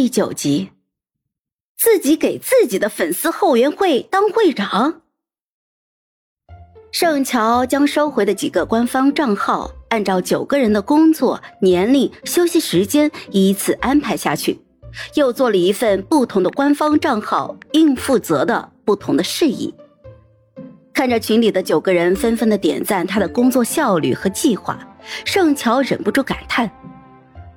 第九集，自己给自己的粉丝后援会当会长。盛乔将收回的几个官方账号，按照九个人的工作、年龄、休息时间依次安排下去，又做了一份不同的官方账号，应负责的不同的事宜。看着群里的九个人纷纷的点赞他的工作效率和计划，盛乔忍不住感叹。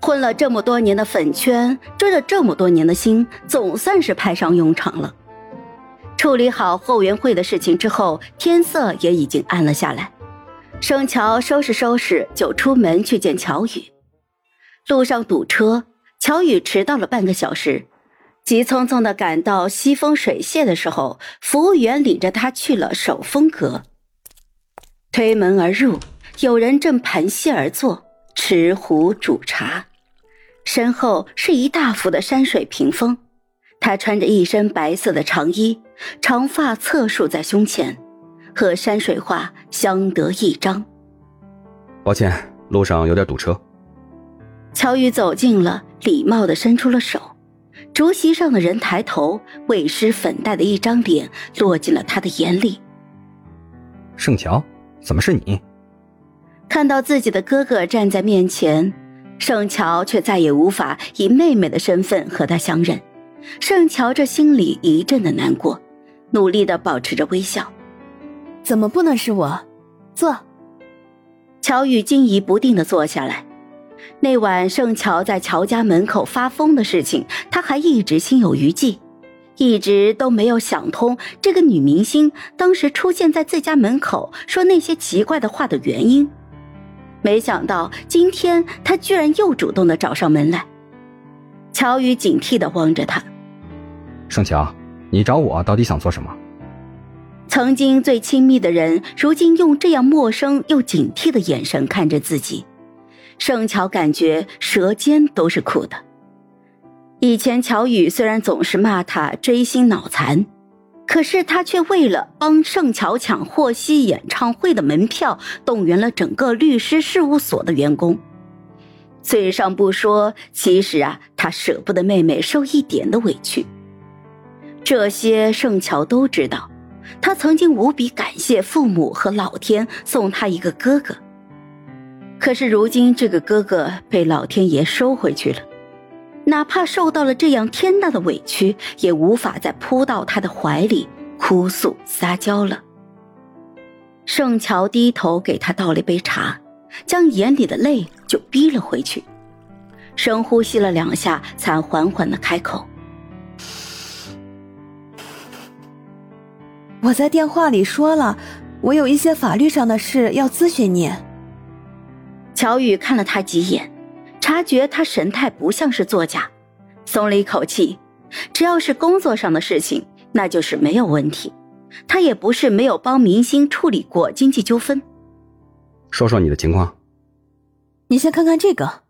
混了这么多年的粉圈，追了这么多年的星，总算是派上用场了。处理好后援会的事情之后，天色也已经暗了下来。生乔收拾收拾，就出门去见乔宇。路上堵车，乔宇迟到了半个小时，急匆匆的赶到西风水榭的时候，服务员领着他去了手风阁。推门而入，有人正盘膝而坐，持壶煮茶。身后是一大幅的山水屏风，他穿着一身白色的长衣，长发侧束在胸前，和山水画相得益彰。抱歉，路上有点堵车。乔宇走近了，礼貌的伸出了手。竹席上的人抬头，未施粉黛的一张脸落进了他的眼里。盛乔，怎么是你？看到自己的哥哥站在面前。盛乔却再也无法以妹妹的身份和他相认，盛乔这心里一阵的难过，努力的保持着微笑。怎么不能是我？坐。乔宇惊疑不定的坐下来。那晚盛乔在乔家门口发疯的事情，他还一直心有余悸，一直都没有想通这个女明星当时出现在自家门口说那些奇怪的话的原因。没想到今天他居然又主动的找上门来。乔宇警惕的望着他，盛乔，你找我到底想做什么？曾经最亲密的人，如今用这样陌生又警惕的眼神看着自己，盛乔感觉舌尖都是苦的。以前乔宇虽然总是骂他追星脑残。可是他却为了帮盛乔抢霍希演唱会的门票，动员了整个律师事务所的员工。嘴上不说，其实啊，他舍不得妹妹受一点的委屈。这些盛乔都知道，他曾经无比感谢父母和老天送他一个哥哥。可是如今，这个哥哥被老天爷收回去了。哪怕受到了这样天大的委屈，也无法再扑到他的怀里哭诉撒娇了。盛乔低头给他倒了一杯茶，将眼里的泪就逼了回去，深呼吸了两下，才缓缓的开口：“我在电话里说了，我有一些法律上的事要咨询你。”乔宇看了他几眼。察觉他神态不像是作假，松了一口气。只要是工作上的事情，那就是没有问题。他也不是没有帮明星处理过经济纠纷。说说你的情况。你先看看这个。